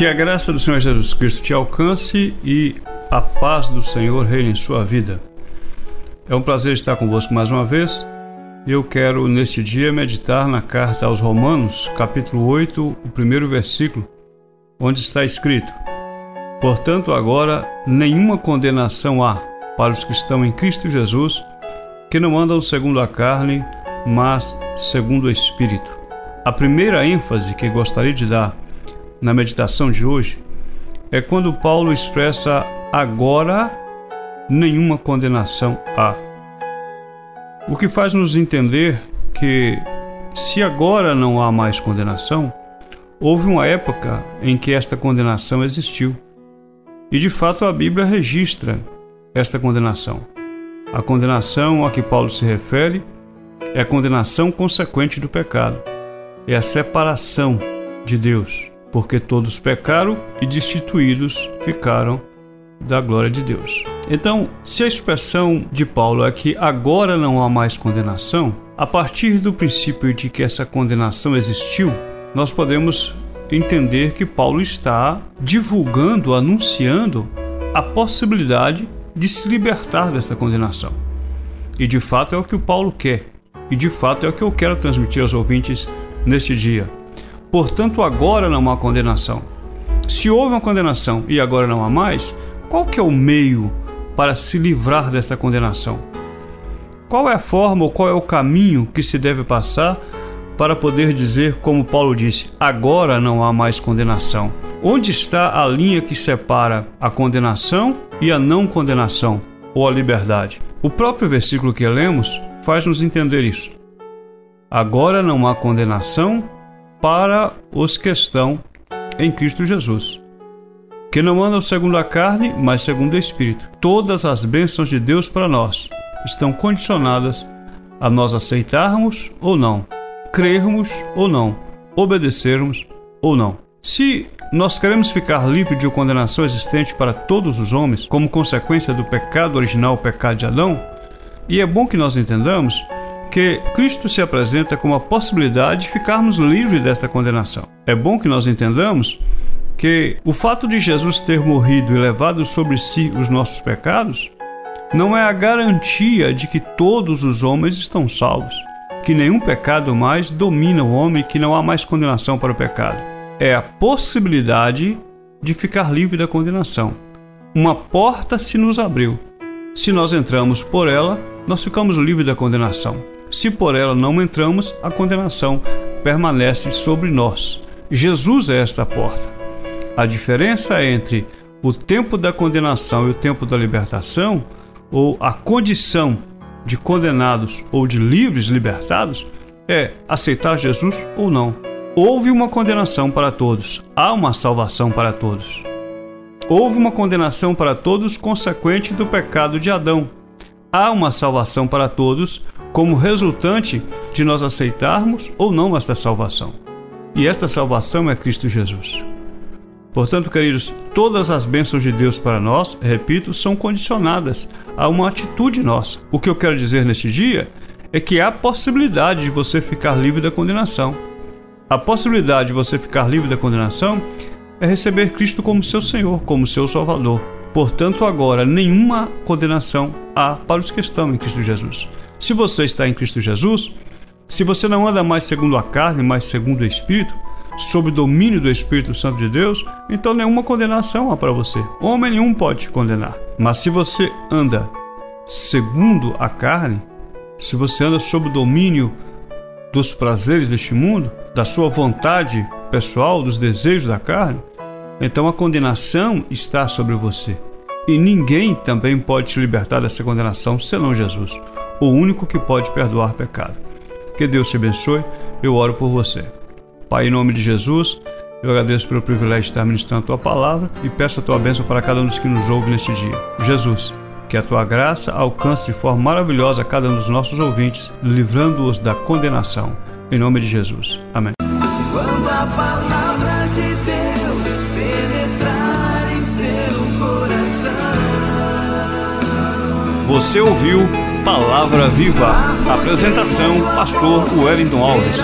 Que a graça do Senhor Jesus Cristo te alcance e a paz do Senhor reine em sua vida. É um prazer estar convosco mais uma vez. Eu quero neste dia meditar na carta aos Romanos, capítulo 8, o primeiro versículo, onde está escrito: Portanto, agora nenhuma condenação há para os que estão em Cristo Jesus, que não andam segundo a carne, mas segundo o Espírito. A primeira ênfase que gostaria de dar na meditação de hoje é quando Paulo expressa agora nenhuma condenação há. O que faz nos entender que se agora não há mais condenação, houve uma época em que esta condenação existiu. E de fato a Bíblia registra esta condenação. A condenação a que Paulo se refere é a condenação consequente do pecado, é a separação de Deus, porque todos pecaram e destituídos ficaram da glória de Deus. Então, se a expressão de Paulo é que agora não há mais condenação, a partir do princípio de que essa condenação existiu, nós podemos entender que Paulo está divulgando, anunciando a possibilidade de se libertar desta condenação. E de fato é o que o Paulo quer, e de fato é o que eu quero transmitir aos ouvintes neste dia. Portanto, agora não há condenação. Se houve uma condenação e agora não há mais, qual que é o meio para se livrar desta condenação? Qual é a forma ou qual é o caminho que se deve passar para poder dizer, como Paulo disse, agora não há mais condenação? Onde está a linha que separa a condenação e a não condenação, ou a liberdade? O próprio versículo que lemos faz-nos entender isso. Agora não há condenação para os que estão em Cristo Jesus, que não andam segundo a carne, mas segundo o Espírito. Todas as bênçãos de Deus para nós estão condicionadas a nós aceitarmos ou não, crermos ou não, obedecermos ou não. Se nós queremos ficar livres de condenação existente para todos os homens, como consequência do pecado original, o pecado de Adão, e é bom que nós entendamos que Cristo se apresenta como a possibilidade de ficarmos livres desta condenação. É bom que nós entendamos que o fato de Jesus ter morrido e levado sobre si os nossos pecados não é a garantia de que todos os homens estão salvos, que nenhum pecado mais domina o homem, que não há mais condenação para o pecado. É a possibilidade de ficar livre da condenação. Uma porta se nos abriu. Se nós entramos por ela, nós ficamos livres da condenação. Se por ela não entramos, a condenação permanece sobre nós. Jesus é esta porta. A diferença entre o tempo da condenação e o tempo da libertação, ou a condição de condenados ou de livres libertados, é aceitar Jesus ou não. Houve uma condenação para todos, há uma salvação para todos. Houve uma condenação para todos consequente do pecado de Adão. Há uma salvação para todos como resultante de nós aceitarmos ou não esta salvação. E esta salvação é Cristo Jesus. Portanto, queridos, todas as bênçãos de Deus para nós, repito, são condicionadas a uma atitude nossa. O que eu quero dizer neste dia é que há possibilidade de você ficar livre da condenação. A possibilidade de você ficar livre da condenação é receber Cristo como seu Senhor, como seu Salvador. Portanto, agora nenhuma condenação há para os que estão em Cristo Jesus. Se você está em Cristo Jesus, se você não anda mais segundo a carne, mas segundo o Espírito, sob o domínio do Espírito Santo de Deus, então nenhuma condenação há para você. Homem nenhum pode te condenar. Mas se você anda segundo a carne, se você anda sob o domínio dos prazeres deste mundo, da sua vontade pessoal, dos desejos da carne, então a condenação está sobre você. E ninguém também pode te libertar dessa condenação senão Jesus o único que pode perdoar pecado. Que Deus te abençoe, eu oro por você. Pai, em nome de Jesus, eu agradeço pelo privilégio de estar ministrando a tua palavra e peço a tua bênção para cada um dos que nos ouve neste dia. Jesus, que a tua graça alcance de forma maravilhosa a cada um dos nossos ouvintes, livrando-os da condenação. Em nome de Jesus. Amém. Quando a palavra de Deus penetrar em seu coração. Você ouviu Palavra Viva. Apresentação: Pastor Wellington Alves.